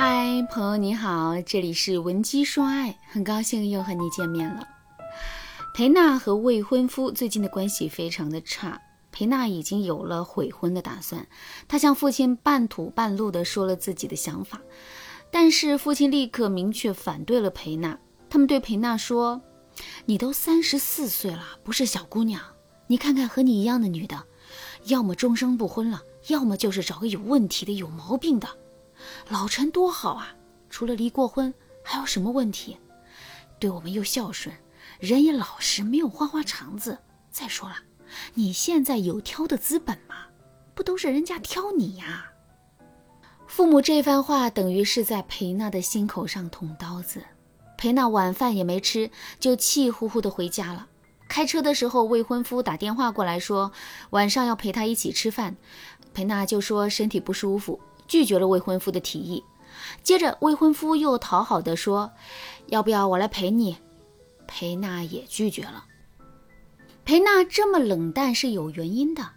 嗨，朋友你好，这里是文姬说爱，很高兴又和你见面了。裴娜和未婚夫最近的关系非常的差，裴娜已经有了悔婚的打算，她向父亲半吐半露的说了自己的想法，但是父亲立刻明确反对了裴娜。他们对裴娜说：“你都三十四岁了，不是小姑娘，你看看和你一样的女的，要么终生不婚了，要么就是找个有问题的、有毛病的。老陈多好啊，除了离过婚，还有什么问题？对我们又孝顺。”人也老实，没有花花肠子。再说了，你现在有挑的资本吗？不都是人家挑你呀？父母这番话等于是在裴娜的心口上捅刀子。裴娜晚饭也没吃，就气呼呼的回家了。开车的时候，未婚夫打电话过来说晚上要陪她一起吃饭，裴娜就说身体不舒服，拒绝了未婚夫的提议。接着，未婚夫又讨好的说，要不要我来陪你？裴娜也拒绝了。裴娜这么冷淡是有原因的，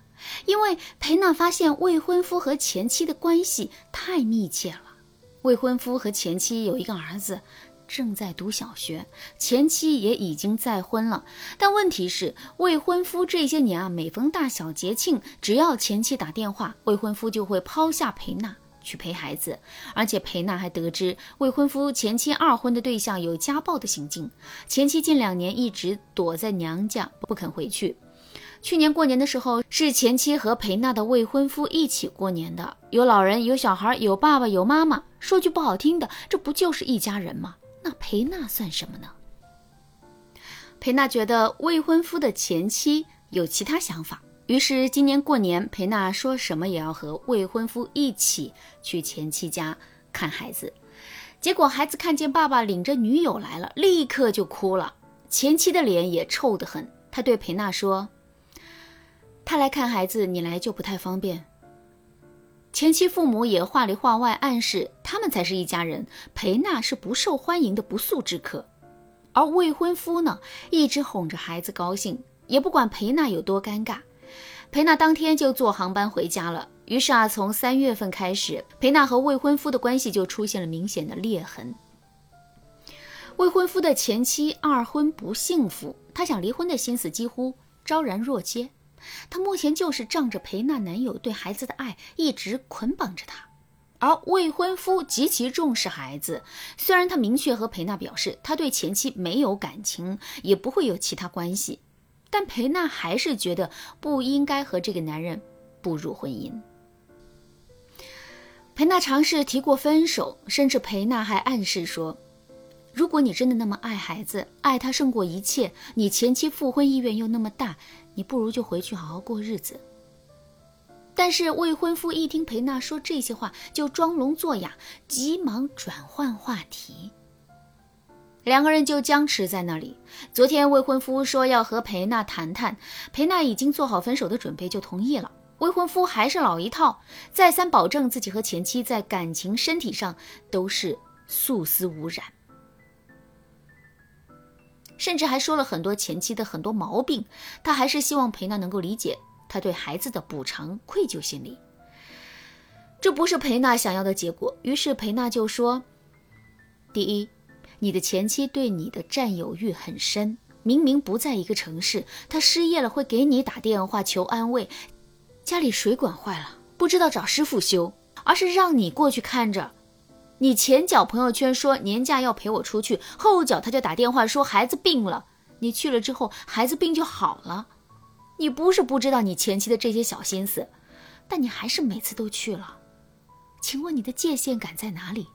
因为裴娜发现未婚夫和前妻的关系太密切了。未婚夫和前妻有一个儿子，正在读小学，前妻也已经再婚了。但问题是，未婚夫这些年啊，每逢大小节庆，只要前妻打电话，未婚夫就会抛下裴娜。去陪孩子，而且裴娜还得知未婚夫前妻二婚的对象有家暴的行径，前妻近两年一直躲在娘家不肯回去。去年过年的时候，是前妻和裴娜的未婚夫一起过年的，有老人，有小孩，有爸爸，有妈妈。说句不好听的，这不就是一家人吗？那裴娜算什么呢？裴娜觉得未婚夫的前妻有其他想法。于是今年过年，裴娜说什么也要和未婚夫一起去前妻家看孩子。结果孩子看见爸爸领着女友来了，立刻就哭了。前妻的脸也臭得很。他对裴娜说：“他来看孩子，你来就不太方便。”前妻父母也话里话外暗示，他们才是一家人。裴娜是不受欢迎的不速之客。而未婚夫呢，一直哄着孩子高兴，也不管裴娜有多尴尬。裴娜当天就坐航班回家了。于是啊，从三月份开始，裴娜和未婚夫的关系就出现了明显的裂痕。未婚夫的前妻二婚不幸福，他想离婚的心思几乎昭然若揭。他目前就是仗着裴娜男友对孩子的爱，一直捆绑着她。而未婚夫极其重视孩子，虽然他明确和裴娜表示，他对前妻没有感情，也不会有其他关系。但裴娜还是觉得不应该和这个男人步入婚姻。裴娜尝试提过分手，甚至裴娜还暗示说：“如果你真的那么爱孩子，爱他胜过一切，你前妻复婚意愿又那么大，你不如就回去好好过日子。”但是未婚夫一听裴娜说这些话，就装聋作哑，急忙转换话题。两个人就僵持在那里。昨天未婚夫说要和裴娜谈谈，裴娜已经做好分手的准备，就同意了。未婚夫还是老一套，再三保证自己和前妻在感情、身体上都是素丝无染，甚至还说了很多前妻的很多毛病。他还是希望裴娜能够理解他对孩子的补偿愧疚心理。这不是裴娜想要的结果，于是裴娜就说：“第一。”你的前妻对你的占有欲很深，明明不在一个城市，她失业了会给你打电话求安慰。家里水管坏了，不知道找师傅修，而是让你过去看着。你前脚朋友圈说年假要陪我出去，后脚他就打电话说孩子病了。你去了之后，孩子病就好了。你不是不知道你前妻的这些小心思，但你还是每次都去了。请问你的界限感在哪里？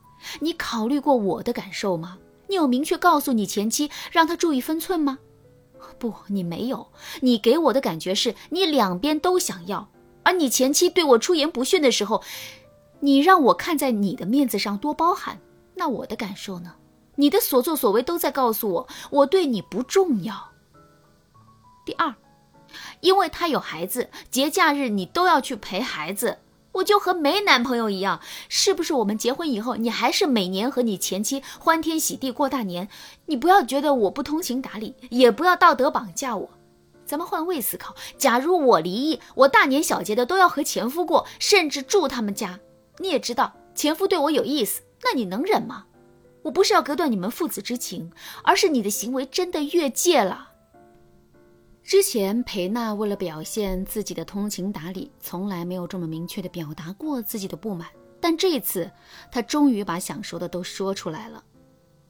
你考虑过我的感受吗？你有明确告诉你前妻让她注意分寸吗？不，你没有。你给我的感觉是你两边都想要。而你前妻对我出言不逊的时候，你让我看在你的面子上多包涵。那我的感受呢？你的所作所为都在告诉我，我对你不重要。第二，因为他有孩子，节假日你都要去陪孩子。我就和没男朋友一样，是不是？我们结婚以后，你还是每年和你前妻欢天喜地过大年？你不要觉得我不通情达理，也不要道德绑架我。咱们换位思考，假如我离异，我大年小节的都要和前夫过，甚至住他们家。你也知道前夫对我有意思，那你能忍吗？我不是要隔断你们父子之情，而是你的行为真的越界了。之前裴娜为了表现自己的通情达理，从来没有这么明确的表达过自己的不满。但这次，她终于把想说的都说出来了。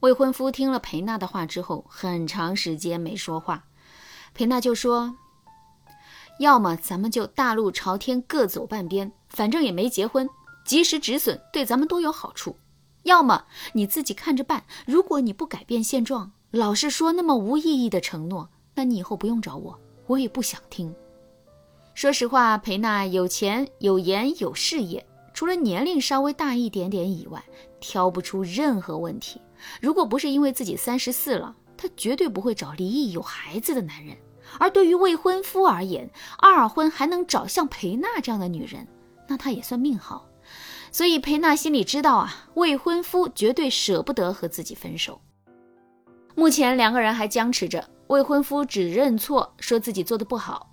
未婚夫听了裴娜的话之后，很长时间没说话。裴娜就说：“要么咱们就大路朝天，各走半边，反正也没结婚，及时止损对咱们都有好处；要么你自己看着办。如果你不改变现状，老是说那么无意义的承诺。”那你以后不用找我，我也不想听。说实话，裴娜有钱、有颜、有事业，除了年龄稍微大一点点以外，挑不出任何问题。如果不是因为自己三十四了，她绝对不会找离异有孩子的男人。而对于未婚夫而言，二婚还能找像裴娜这样的女人，那他也算命好。所以裴娜心里知道啊，未婚夫绝对舍不得和自己分手。目前两个人还僵持着。未婚夫只认错，说自己做的不好，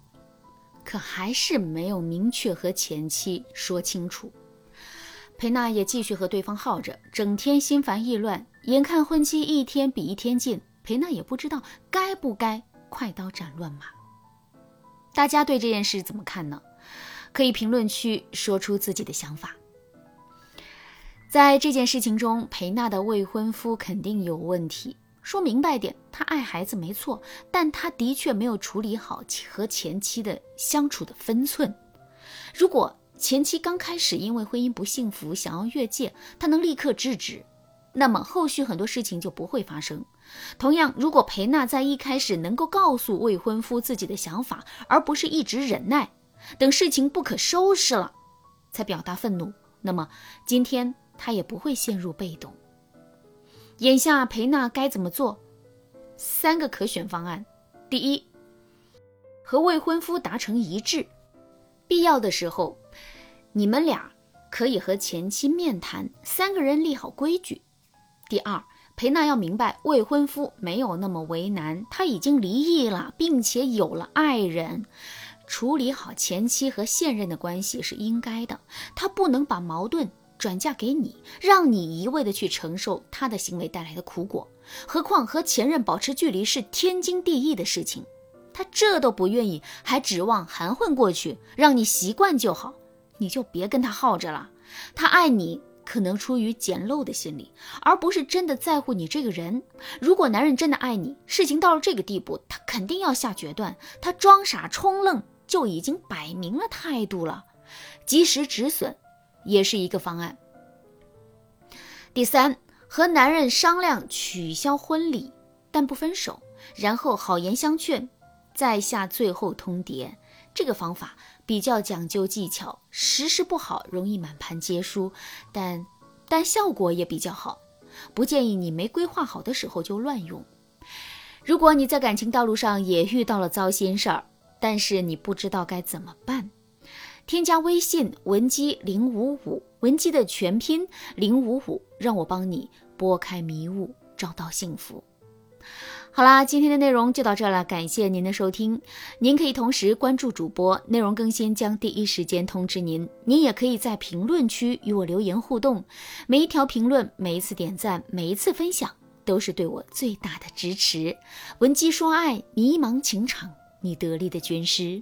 可还是没有明确和前妻说清楚。裴娜也继续和对方耗着，整天心烦意乱。眼看婚期一天比一天近，裴娜也不知道该不该快刀斩乱麻。大家对这件事怎么看呢？可以评论区说出自己的想法。在这件事情中，裴娜的未婚夫肯定有问题。说明白点，他爱孩子没错，但他的确没有处理好和前妻的相处的分寸。如果前妻刚开始因为婚姻不幸福想要越界，他能立刻制止，那么后续很多事情就不会发生。同样，如果裴娜在一开始能够告诉未婚夫自己的想法，而不是一直忍耐，等事情不可收拾了才表达愤怒，那么今天他也不会陷入被动。眼下裴娜该怎么做？三个可选方案：第一，和未婚夫达成一致，必要的时候，你们俩可以和前妻面谈，三个人立好规矩；第二，裴娜要明白未婚夫没有那么为难，他已经离异了，并且有了爱人，处理好前妻和现任的关系是应该的，他不能把矛盾。转嫁给你，让你一味的去承受他的行为带来的苦果。何况和前任保持距离是天经地义的事情，他这都不愿意，还指望含混过去，让你习惯就好，你就别跟他耗着了。他爱你，可能出于简陋的心理，而不是真的在乎你这个人。如果男人真的爱你，事情到了这个地步，他肯定要下决断。他装傻充愣，就已经摆明了态度了，及时止损。也是一个方案。第三，和男人商量取消婚礼，但不分手，然后好言相劝，再下最后通牒。这个方法比较讲究技巧，实施不好容易满盘皆输，但但效果也比较好。不建议你没规划好的时候就乱用。如果你在感情道路上也遇到了糟心事儿，但是你不知道该怎么办。添加微信文姬零五五，文姬的全拼零五五，让我帮你拨开迷雾，找到幸福。好啦，今天的内容就到这了，感谢您的收听。您可以同时关注主播，内容更新将第一时间通知您。您也可以在评论区与我留言互动，每一条评论、每一次点赞、每一次分享，都是对我最大的支持。文姬说爱，迷茫情场，你得力的军师。